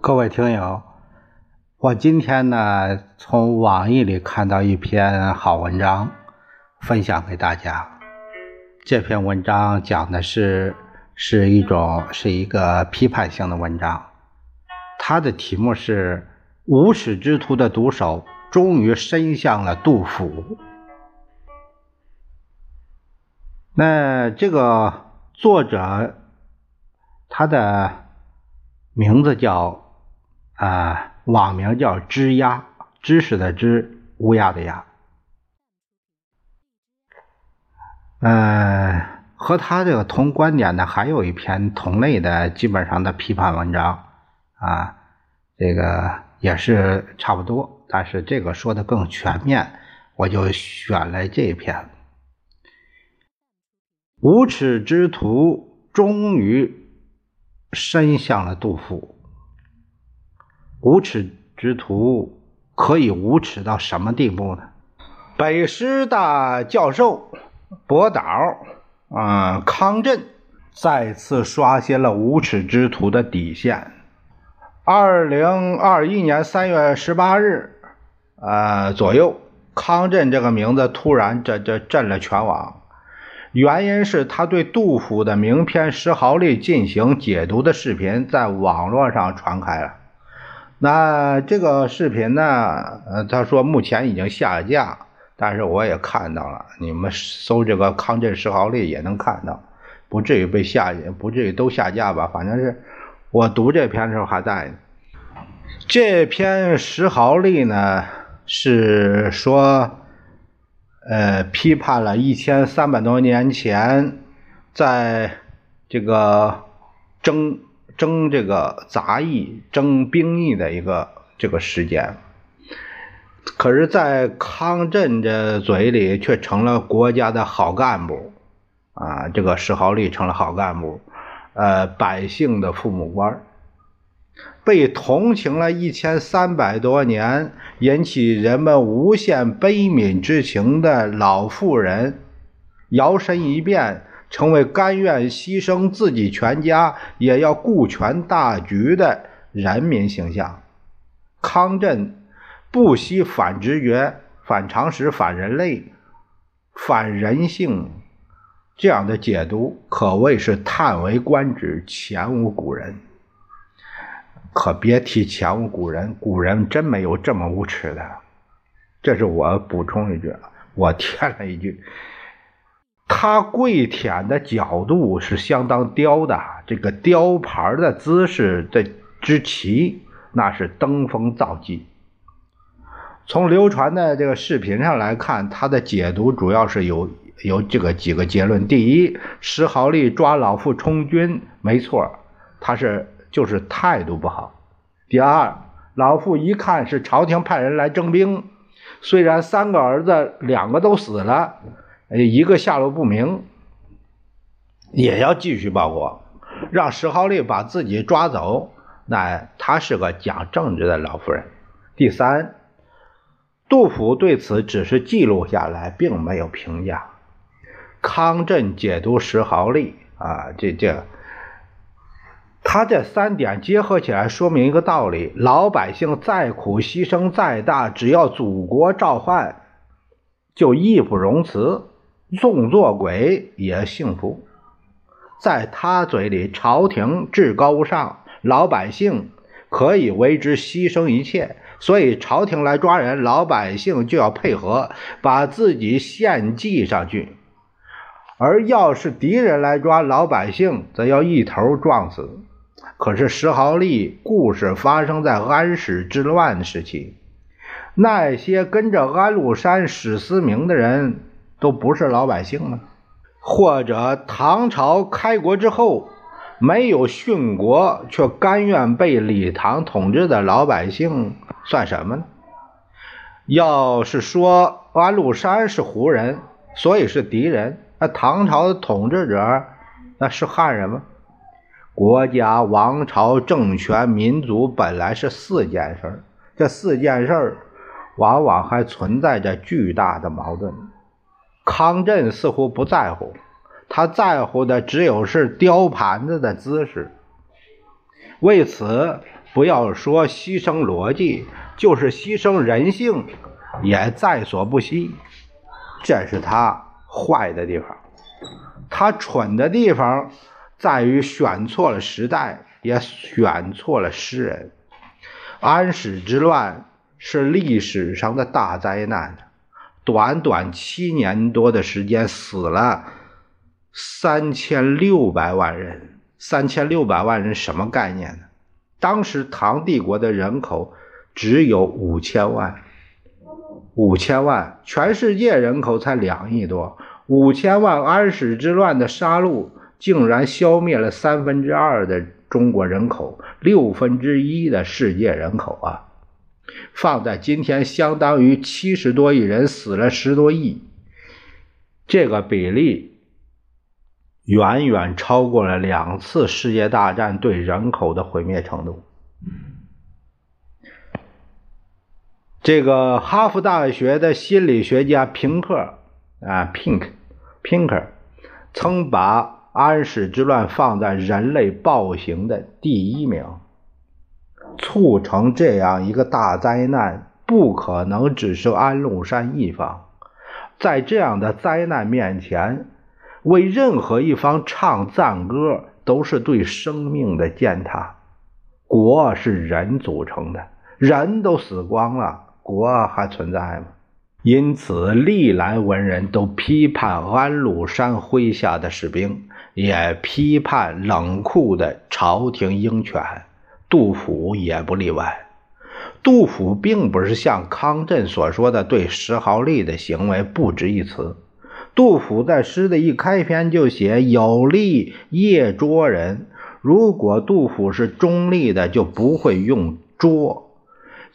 各位听友，我今天呢从网易里看到一篇好文章，分享给大家。这篇文章讲的是是一种是一个批判性的文章，它的题目是“无耻之徒的毒手终于伸向了杜甫”。那这个作者他的名字叫。啊，网名叫“知鸦”，知识的知，乌鸦的鸦。呃，和他这个同观点的还有一篇同类的，基本上的批判文章啊，这个也是差不多，但是这个说的更全面，我就选了这篇。无耻之徒终于伸向了杜甫。无耻之徒可以无耻到什么地步呢？北师大教授博导啊，康震再次刷新了无耻之徒的底线。二零二一年三月十八日，呃左右，康震这个名字突然这这震了全网，原因是他对杜甫的名篇《石壕吏》进行解读的视频在网络上传开了。那这个视频呢？呃，他说目前已经下架，但是我也看到了，你们搜这个康震石壕吏也能看到，不至于被下，不至于都下架吧？反正是我读这篇的时候还在。这篇石壕吏呢，是说，呃，批判了一千三百多年前，在这个征。征这个杂役、征兵役的一个这个时间，可是，在康震这嘴里却成了国家的好干部，啊，这个石壕吏成了好干部，呃，百姓的父母官，被同情了一千三百多年，引起人们无限悲悯之情的老妇人，摇身一变。成为甘愿牺牲自己全家也要顾全大局的人民形象，康震不惜反直觉、反常识、反人类、反人性，这样的解读可谓是叹为观止，前无古人。可别提前无古人，古人真没有这么无耻的。这是我补充一句，我添了一句。他跪舔的角度是相当刁的，这个雕牌的姿势的之奇，那是登峰造极。从流传的这个视频上来看，他的解读主要是有有这个几个结论：第一，石壕吏抓老妇充军，没错，他是就是态度不好；第二，老妇一看是朝廷派人来征兵，虽然三个儿子两个都死了。一个下落不明，也要继续报国，让石壕吏把自己抓走。那他是个讲政治的老妇人。第三，杜甫对此只是记录下来，并没有评价。康震解读石壕吏啊，这这，他这三点结合起来，说明一个道理：老百姓再苦，牺牲再大，只要祖国召唤，就义不容辞。纵作鬼也幸福，在他嘴里，朝廷至高无上，老百姓可以为之牺牲一切。所以，朝廷来抓人，老百姓就要配合，把自己献祭上去；而要是敌人来抓老百姓，则要一头撞死。可是，石壕吏故事发生在安史之乱时期，那些跟着安禄山、史思明的人。都不是老百姓吗？或者唐朝开国之后没有殉国却甘愿被李唐统治的老百姓算什么呢？要是说安禄山是胡人，所以是敌人，那唐朝的统治者那是汉人吗？国家、王朝、政权、民族本来是四件事这四件事往往还存在着巨大的矛盾。康震似乎不在乎，他在乎的只有是雕盘子的姿势。为此，不要说牺牲逻辑，就是牺牲人性，也在所不惜。这是他坏的地方。他蠢的地方在于选错了时代，也选错了诗人。安史之乱是历史上的大灾难，短短七年多的时间，死了三千六百万人。三千六百万人什么概念呢？当时唐帝国的人口只有五千万，五千万，全世界人口才两亿多，五千万安史之乱的杀戮竟然消灭了三分之二的中国人口，六分之一的世界人口啊！放在今天，相当于七十多亿人死了十多亿，这个比例。远远超过了两次世界大战对人口的毁灭程度。这个哈佛大学的心理学家平克啊，Pink，Pinker，曾把安史之乱放在人类暴行的第一名。促成这样一个大灾难，不可能只是安禄山一方。在这样的灾难面前。为任何一方唱赞歌，都是对生命的践踏。国是人组成的，人都死光了，国还存在吗？因此，历来文人都批判安禄山麾下的士兵，也批判冷酷的朝廷鹰犬。杜甫也不例外。杜甫并不是像康震所说的对石壕吏的行为不值一词。杜甫在诗的一开篇就写“有吏夜捉人”。如果杜甫是中立的，就不会用“捉”。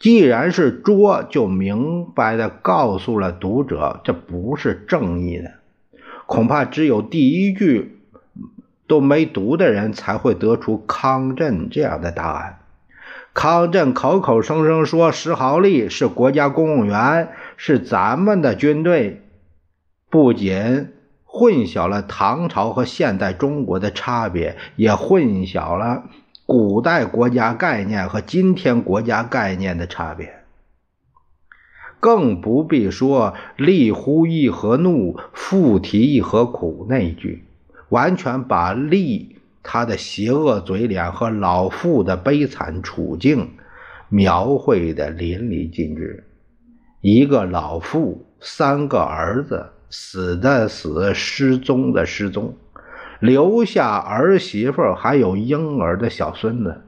既然是“捉”，就明白的告诉了读者，这不是正义的。恐怕只有第一句都没读的人才会得出康震这样的答案。康震口口声声说石壕吏是国家公务员，是咱们的军队。不仅混淆了唐朝和现代中国的差别，也混淆了古代国家概念和今天国家概念的差别。更不必说“立乎一何怒，复提一何苦”那一句，完全把利他的邪恶嘴脸和老妇的悲惨处境描绘的淋漓尽致。一个老妇，三个儿子。死的死，失踪的失踪，留下儿媳妇还有婴儿的小孙子，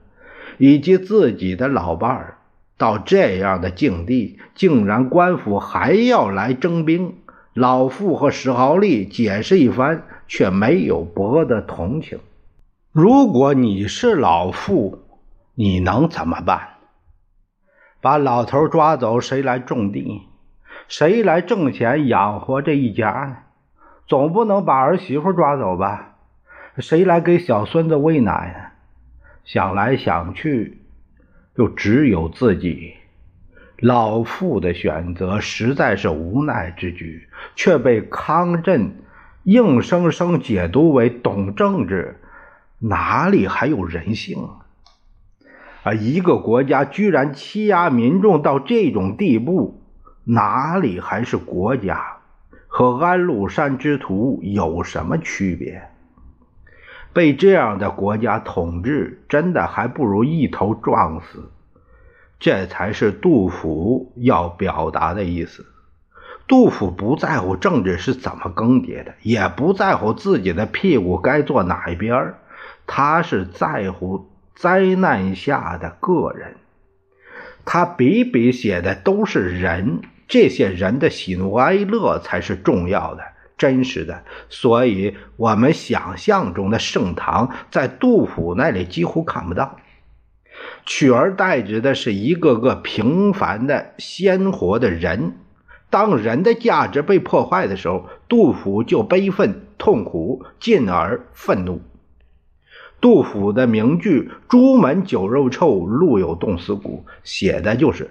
以及自己的老伴儿，到这样的境地，竟然官府还要来征兵。老妇和石豪利解释一番，却没有博得同情。如果你是老妇，你能怎么办？把老头抓走，谁来种地？谁来挣钱养活这一家呢？总不能把儿媳妇抓走吧？谁来给小孙子喂奶呢？想来想去，就只有自己。老妇的选择实在是无奈之举，却被康震硬生生解读为懂政治，哪里还有人性啊？啊！一个国家居然欺压民众到这种地步！哪里还是国家？和安禄山之徒有什么区别？被这样的国家统治，真的还不如一头撞死。这才是杜甫要表达的意思。杜甫不在乎政治是怎么更迭的，也不在乎自己的屁股该坐哪一边他是在乎灾难下的个人。他笔笔写的都是人。这些人的喜怒哀乐才是重要的、真实的，所以我们想象中的盛唐，在杜甫那里几乎看不到，取而代之的是一个个平凡的、鲜活的人。当人的价值被破坏的时候，杜甫就悲愤、痛苦，进而愤怒。杜甫的名句“朱门酒肉臭，路有冻死骨”写的就是。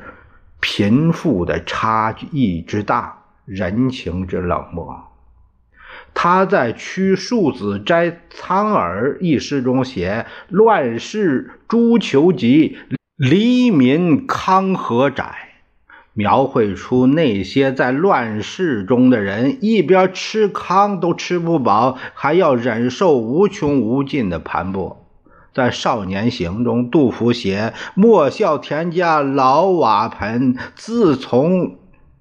贫富的差异之大，人情之冷漠。他在《驱庶子摘苍耳》一诗中写：“乱世诸求疾，黎民康和窄。”描绘出那些在乱世中的人，一边吃糠都吃不饱，还要忍受无穷无尽的盘剥。在《少年行》中，杜甫写：“莫笑田家老瓦盆，自从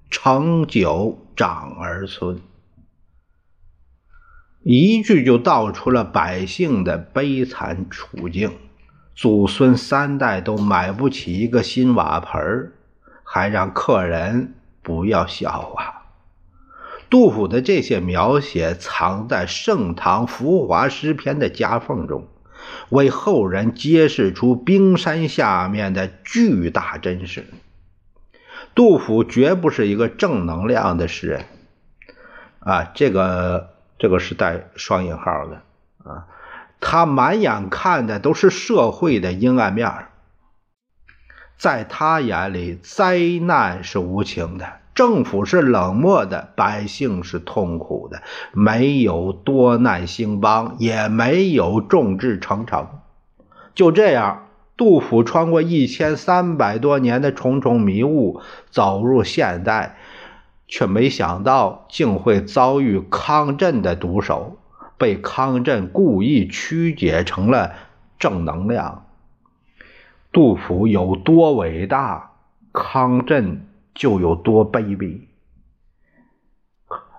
成酒长儿孙。”一句就道出了百姓的悲惨处境，祖孙三代都买不起一个新瓦盆儿。还让客人不要笑话。杜甫的这些描写藏在盛唐浮华诗篇的夹缝中，为后人揭示出冰山下面的巨大真实。杜甫绝不是一个正能量的诗人，啊，这个这个是带双引号的啊，他满眼看的都是社会的阴暗面。在他眼里，灾难是无情的，政府是冷漠的，百姓是痛苦的，没有多难兴邦，也没有众志成城。就这样，杜甫穿过一千三百多年的重重迷雾，走入现代，却没想到竟会遭遇康震的毒手，被康震故意曲解成了正能量。杜甫有多伟大，康震就有多卑鄙。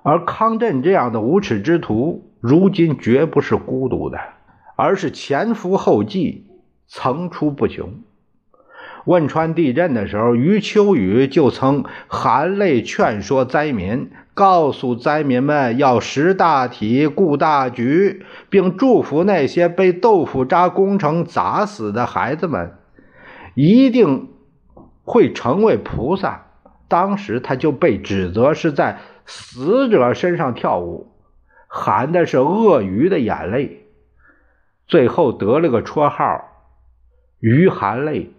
而康震这样的无耻之徒，如今绝不是孤独的，而是前赴后继，层出不穷。汶川地震的时候，余秋雨就曾含泪劝说灾民，告诉灾民们要识大体、顾大局，并祝福那些被豆腐渣工程砸死的孩子们。一定会成为菩萨。当时他就被指责是在死者身上跳舞，含的是鳄鱼的眼泪，最后得了个绰号“鱼含泪”。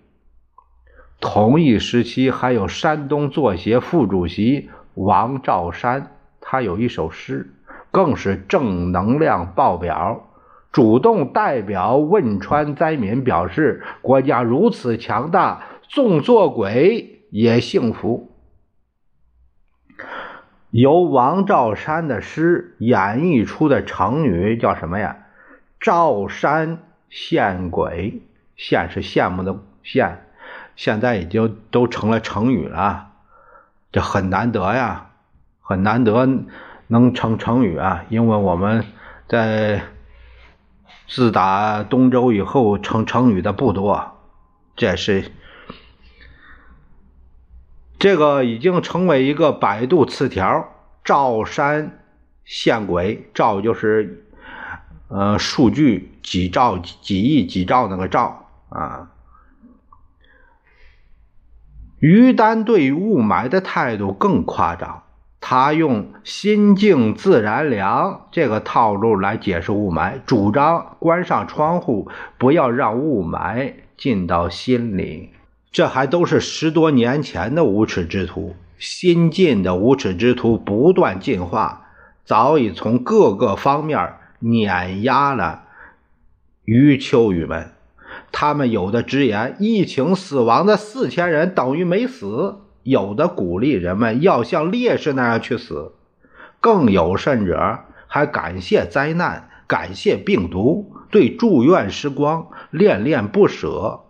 同一时期，还有山东作协副主席王兆山，他有一首诗，更是正能量爆表。主动代表汶川灾民表示：“国家如此强大，纵做鬼也幸福。”由王兆山的诗演绎出的成语叫什么呀？“兆山献鬼”，献是羡慕的羡，现在已经都成了成语了，这很难得呀，很难得能成成语啊，因为我们在。自打东周以后，成成语的不多，这是这个已经成为一个百度词条。赵山献鬼，赵就是呃数据几兆几亿几兆那个兆啊。于丹对雾霾的态度更夸张。他用“心静自然凉”这个套路来解释雾霾，主张关上窗户，不要让雾霾进到心里。这还都是十多年前的无耻之徒，新晋的无耻之徒不断进化，早已从各个方面碾压了余秋雨们。他们有的直言，疫情死亡的四千人等于没死。有的鼓励人们要像烈士那样去死，更有甚者还感谢灾难，感谢病毒，对住院时光恋恋不舍。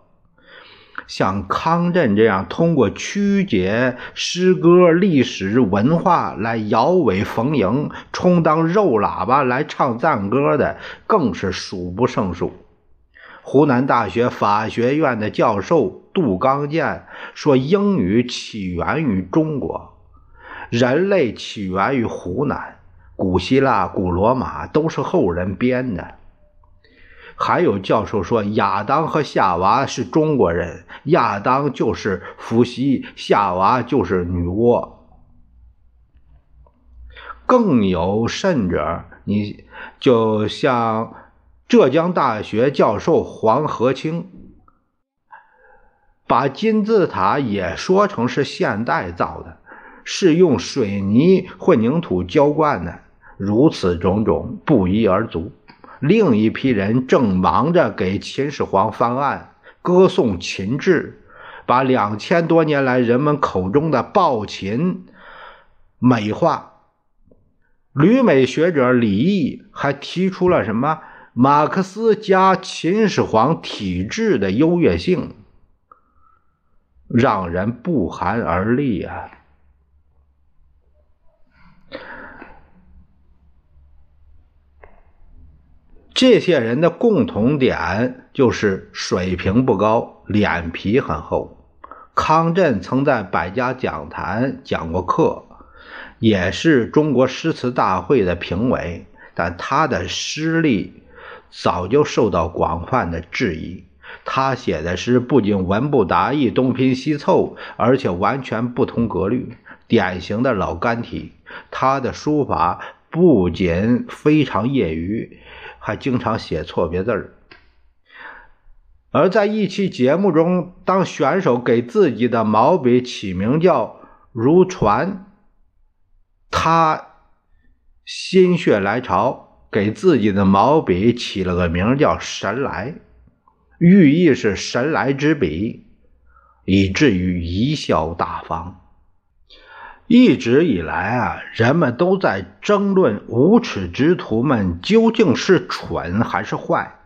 像康震这样通过曲解诗歌、历史文化来摇尾逢迎，充当肉喇叭来唱赞歌的，更是数不胜数。湖南大学法学院的教授杜刚健说：“英语起源于中国，人类起源于湖南，古希腊、古罗马都是后人编的。”还有教授说：“亚当和夏娃是中国人，亚当就是伏羲，夏娃就是女娲。”更有甚者，你就像。浙江大学教授黄和清，把金字塔也说成是现代造的，是用水泥混凝土浇灌的，如此种种不一而足。另一批人正忙着给秦始皇翻案，歌颂秦制，把两千多年来人们口中的暴秦美化。旅美学者李毅还提出了什么马克思加秦始皇体制的优越性，让人不寒而栗啊！这些人的共同点就是水平不高，脸皮很厚。康震曾在百家讲坛讲过课，也是中国诗词大会的评委，但他的诗力早就受到广泛的质疑。他写的诗不仅文不达意、东拼西凑，而且完全不通格律，典型的老干体。他的书法不仅非常业余。还经常写错别字儿，而在一期节目中，当选手给自己的毛笔起名叫“如船”，他心血来潮给自己的毛笔起了个名叫“神来”，寓意是神来之笔，以至于贻笑大方。一直以来啊，人们都在争论无耻之徒们究竟是蠢还是坏。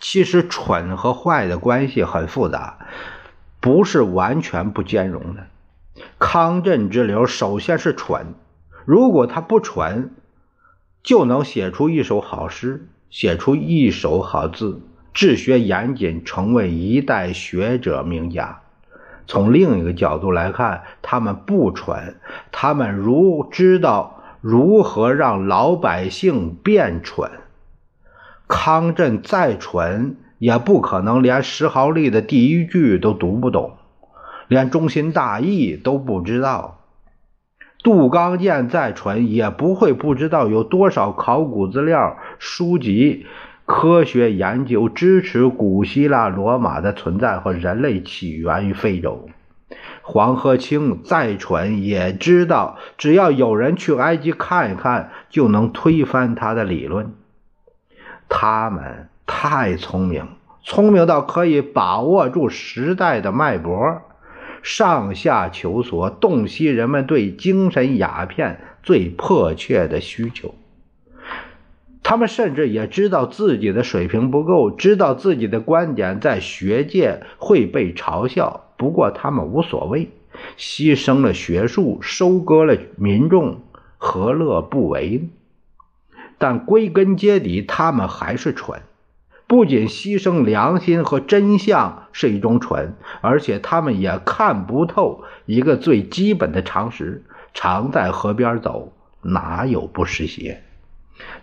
其实，蠢和坏的关系很复杂，不是完全不兼容的。康震之流首先是蠢，如果他不蠢，就能写出一首好诗，写出一手好字，治学严谨，成为一代学者名家。从另一个角度来看，他们不蠢，他们如知道如何让老百姓变蠢。康震再蠢，也不可能连石壕吏的第一句都读不懂，连中心大意都不知道。杜刚健再蠢，也不会不知道有多少考古资料、书籍。科学研究支持古希腊罗马的存在和人类起源于非洲。黄河清再蠢也知道，只要有人去埃及看一看，就能推翻他的理论。他们太聪明，聪明到可以把握住时代的脉搏，上下求索，洞悉人们对精神鸦片最迫切的需求。他们甚至也知道自己的水平不够，知道自己的观点在学界会被嘲笑。不过他们无所谓，牺牲了学术，收割了民众，何乐不为呢？但归根结底，他们还是蠢。不仅牺牲良心和真相是一种蠢，而且他们也看不透一个最基本的常识：常在河边走，哪有不湿鞋？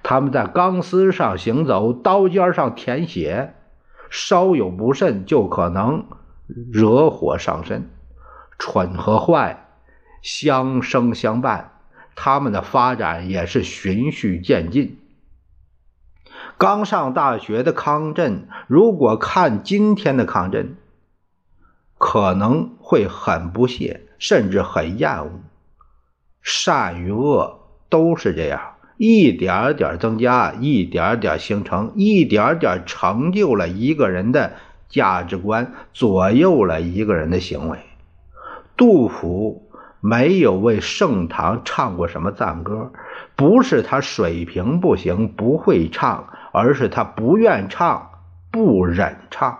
他们在钢丝上行走，刀尖上舔血，稍有不慎就可能惹火上身。蠢和坏相生相伴，他们的发展也是循序渐进。刚上大学的康震，如果看今天的康震，可能会很不屑，甚至很厌恶。善与恶都是这样。一点点增加，一点点形成，一点点成就了一个人的价值观，左右了一个人的行为。杜甫没有为盛唐唱过什么赞歌，不是他水平不行，不会唱，而是他不愿唱，不忍唱。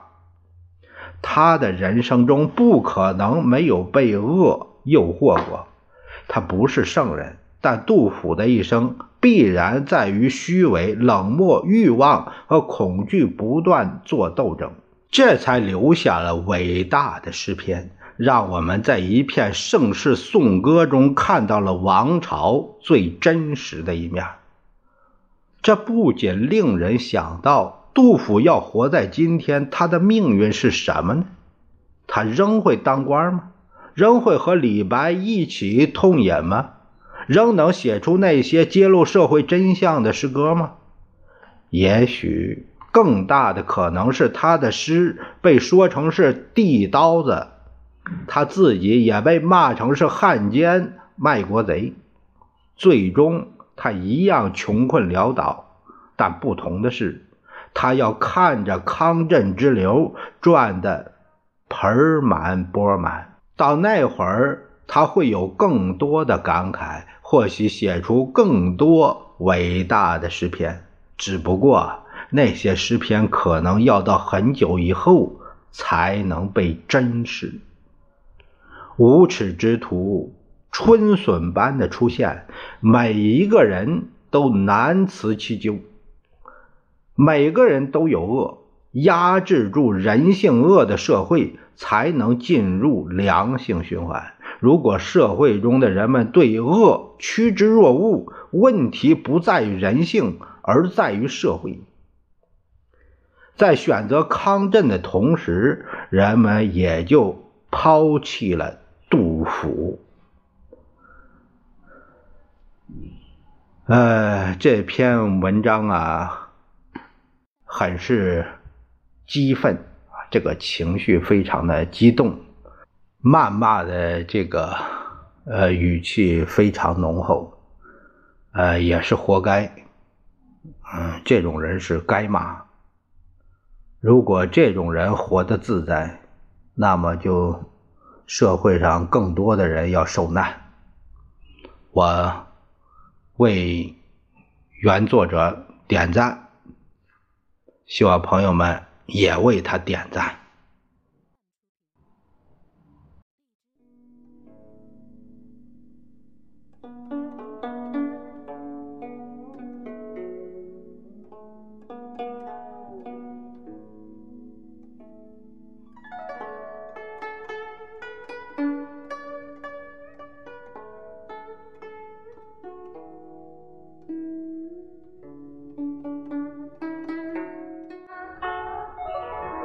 他的人生中不可能没有被恶诱惑过，他不是圣人。但杜甫的一生必然在于虚伪、冷漠、欲望和恐惧不断做斗争，这才留下了伟大的诗篇，让我们在一片盛世颂歌中看到了王朝最真实的一面。这不仅令人想到，杜甫要活在今天，他的命运是什么呢？他仍会当官吗？仍会和李白一起痛饮吗？仍能写出那些揭露社会真相的诗歌吗？也许更大的可能是他的诗被说成是地刀子，他自己也被骂成是汉奸、卖国贼，最终他一样穷困潦倒。但不同的是，他要看着康镇之流赚得盆满钵满。到那会儿，他会有更多的感慨，或许写出更多伟大的诗篇。只不过。那些诗篇可能要到很久以后才能被珍视。无耻之徒春笋般的出现，每一个人都难辞其咎。每个人都有恶，压制住人性恶的社会才能进入良性循环。如果社会中的人们对恶趋之若鹜，问题不在于人性，而在于社会。在选择康震的同时，人们也就抛弃了杜甫。呃，这篇文章啊，很是激愤，这个情绪非常的激动，谩骂的这个呃语气非常浓厚，呃，也是活该。嗯，这种人是该骂。如果这种人活得自在，那么就社会上更多的人要受难。我为原作者点赞，希望朋友们也为他点赞。